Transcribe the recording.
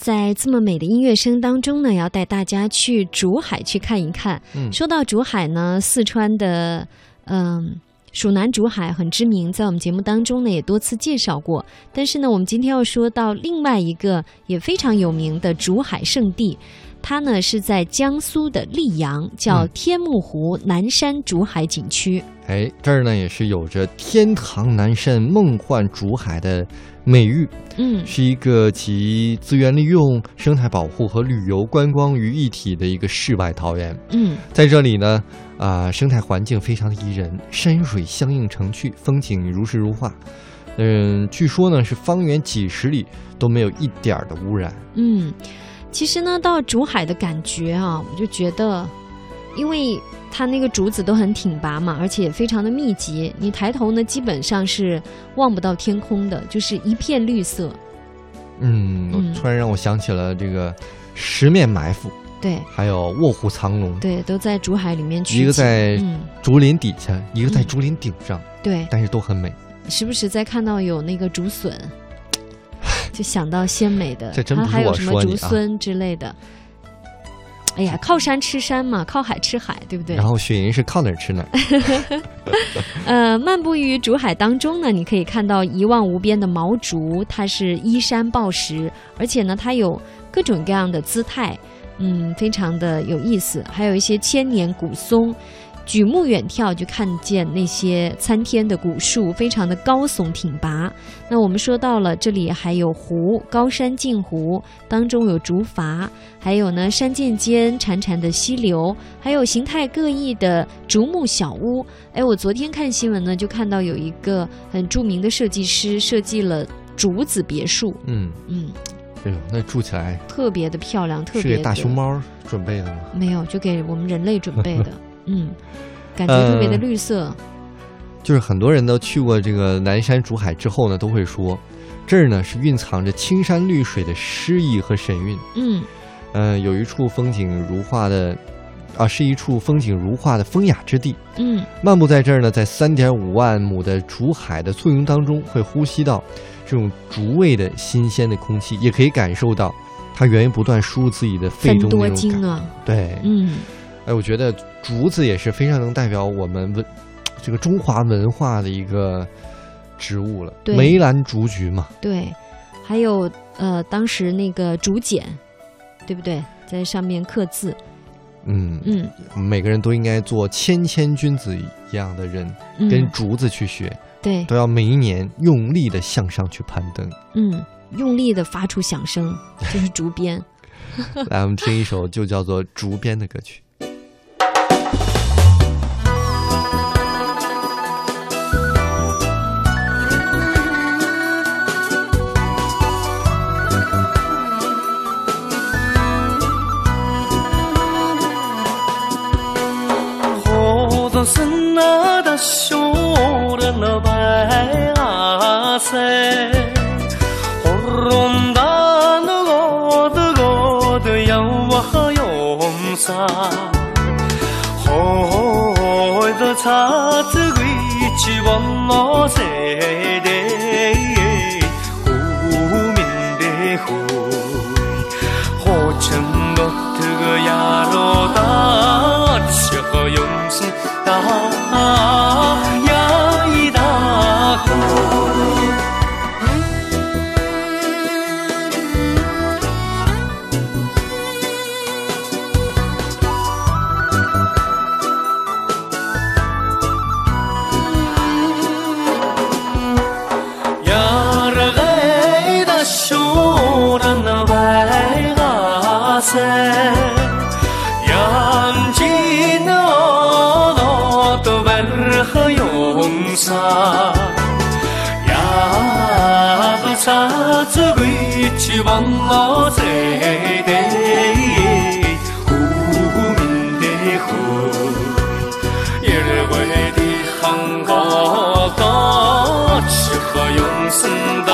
在这么美的音乐声当中呢，要带大家去竹海去看一看。嗯说到竹海呢，四川的嗯。蜀南竹海很知名，在我们节目当中呢也多次介绍过。但是呢，我们今天要说到另外一个也非常有名的竹海圣地，它呢是在江苏的溧阳，叫嗯天目湖南山竹海景区。哎，这儿呢也是有着“天堂南山、梦幻竹海”的美誉，嗯是一个集资源利用、生态保护和旅游观光于一体的一个世外桃源。嗯在这里呢，啊、生态环境非常的宜人，山水相映成趣，风景如诗如画。嗯，据说呢是方圆几十里都没有一点儿的污染。嗯，其实呢，到竹海的感觉啊，我就觉得，因为它那个竹子都很挺拔嘛，而且非常的密集，你抬头呢，基本上是望不到天空的，就是一片绿色。嗯，嗯。突然让我想起了这个十面埋伏，对。还有卧虎藏龙，对，都在竹海里面取景。一个在嗯，竹林底下，一个在嗯。竹林顶上，对，但是都很美。时不时在看到有那个竹笋，就想到鲜美的，这真不是我还还有什么竹荪之类的。哎呀，靠山吃山嘛，靠海吃海，对不对？然后雪银是靠哪儿吃哪儿。呃，漫步于竹海当中呢，你可以看到一望无边的毛竹，它是依山抱石，而且呢，它有各种各样的姿态，嗯，非常的有意思。还有一些千年古松，举目远眺就看见那些参天的古树，非常的高耸挺拔。那我们说到了这里还有湖，高山镜湖，当中有竹筏，还有呢山涧间潺潺的溪流，还有形态各异的竹木小屋。哎，我昨天看新闻呢，就看到有一个很著名的设计师设计了竹子别墅，嗯，嗯，哎呦，那住起来特别的漂亮，特是给别大熊猫准备的吗？没有，就给我们人类准备的，嗯，感觉特别的呃绿色，就是很多人都去过这个南山竹海之后呢，都会说，这儿呢是蕴藏着青山绿水的诗意和神韵。嗯呃，有一处风景如画的，啊，是一处风景如画的风雅之地。嗯漫步在这儿呢，在三点五万亩的竹海的簇拥当中，会呼吸到这种竹味的新鲜的空气，也可以感受到它源源不断输入自己的肺中那种感。金啊，对，嗯哎，我觉得竹子也是非常能代表我们文这个中华文化的一个植物了。梅兰竹菊嘛，对，还有呃，当时那个竹简，对不对？在上面刻字，嗯，嗯每个人都应该做谦谦君子一样的人，跟嗯，竹子去学，对，都要每一年用力的向上去攀登。嗯，用力的发出响声，就是竹鞭。来，我们听一首就叫做《竹编》的歌曲。火的是那的修的那白阿塞，火龙的那个的个的呀哇用啥？火的叉子归去往那谁阿塞，养鸡那那的白和用啥？呀的啥子归去往哪在的？湖面的湖。一回的杭高高，吃喝用生的